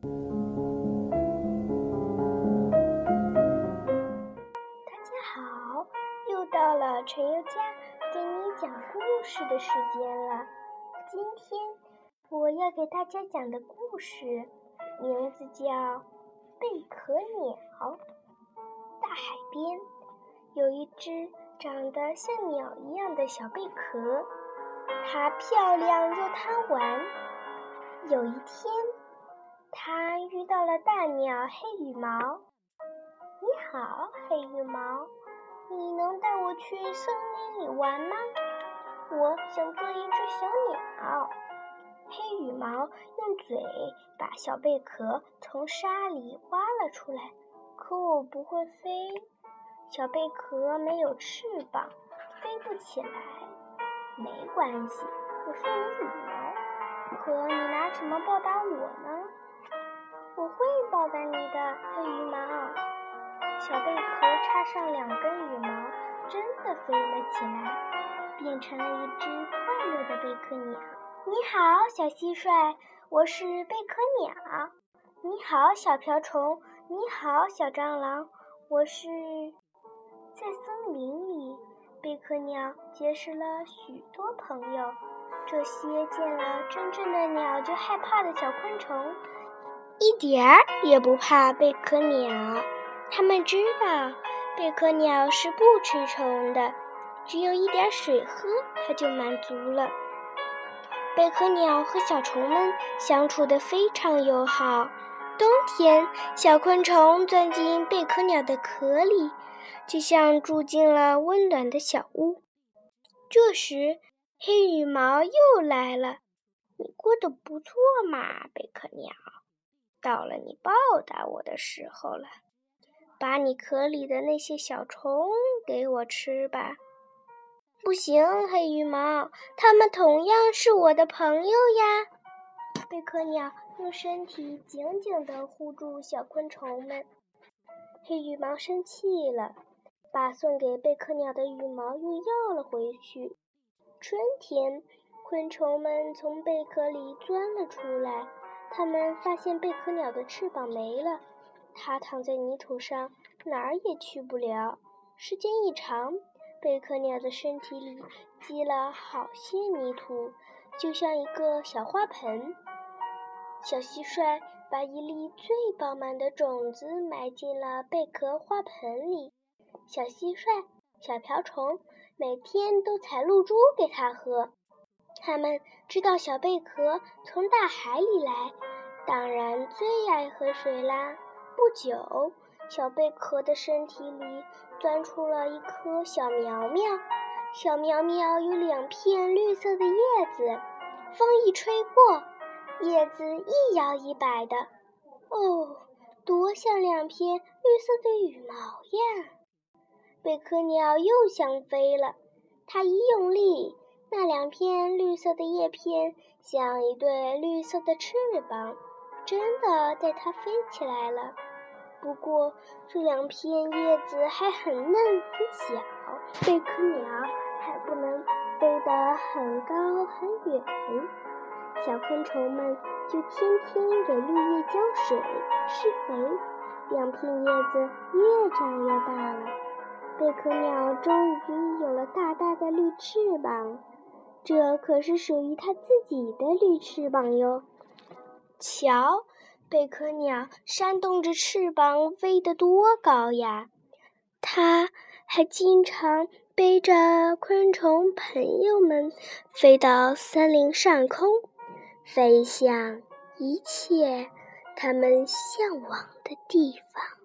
大家好，又到了陈宥嘉给你讲故事的时间了。今天我要给大家讲的故事名字叫《贝壳鸟》。大海边有一只长得像鸟一样的小贝壳，它漂亮又贪玩。有一天，它遇到了大鸟黑羽毛。你好，黑羽毛，你能带我去森林里玩吗？我想做一只小鸟。黑羽毛用嘴把小贝壳从沙里挖了出来。可我不会飞，小贝壳没有翅膀，飞不起来。没关系，我送你羽毛。可你拿什么报答我呢？我会报答你的，黑羽毛。小贝壳插上两根羽毛，真的飞了起来，变成了一只快乐的贝壳鸟。你好，小蟋蟀，我是贝壳鸟。你好，小瓢虫。你好，小蟑螂，我是。在森林里，贝壳鸟结识了许多朋友。这些见了真正的鸟就害怕的小昆虫，一点儿也不怕贝壳鸟。他们知道，贝壳鸟是不吃虫的，只有一点水喝，它就满足了。贝壳鸟和小虫们相处得非常友好。冬天，小昆虫钻进贝壳鸟的壳里，就像住进了温暖的小屋。这时，黑羽毛又来了：“你过得不错嘛，贝壳鸟，到了你报答我的时候了。”把你壳里的那些小虫给我吃吧！不行，黑羽毛，它们同样是我的朋友呀。贝壳鸟用身体紧紧地护住小昆虫们。黑羽毛生气了，把送给贝壳鸟的羽毛又要了回去。春天，昆虫们从贝壳里钻了出来，它们发现贝壳鸟的翅膀没了。它躺在泥土上，哪儿也去不了。时间一长，贝壳鸟的身体里积了好些泥土，就像一个小花盆。小蟋蟀把一粒最饱满的种子埋进了贝壳花盆里。小蟋蟀、小瓢虫每天都采露珠给它喝。它们知道小贝壳从大海里来，当然最爱喝水啦。不久，小贝壳的身体里钻出了一颗小苗苗。小苗苗有两片绿色的叶子，风一吹过，叶子一摇一摆的。哦，多像两片绿色的羽毛呀！贝壳鸟又想飞了，它一用力，那两片绿色的叶片像一对绿色的翅膀，真的带它飞起来了。不过，这两片叶子还很嫩很小，贝壳鸟还不能飞得很高很远。小昆虫们就天天给绿叶浇水、施肥，两片叶子越长越大了。贝壳鸟终于有了大大的绿翅膀，这可是属于它自己的绿翅膀哟。瞧。贝壳鸟扇动着翅膀飞得多高呀！它还经常背着昆虫朋友们飞到森林上空，飞向一切它们向往的地方。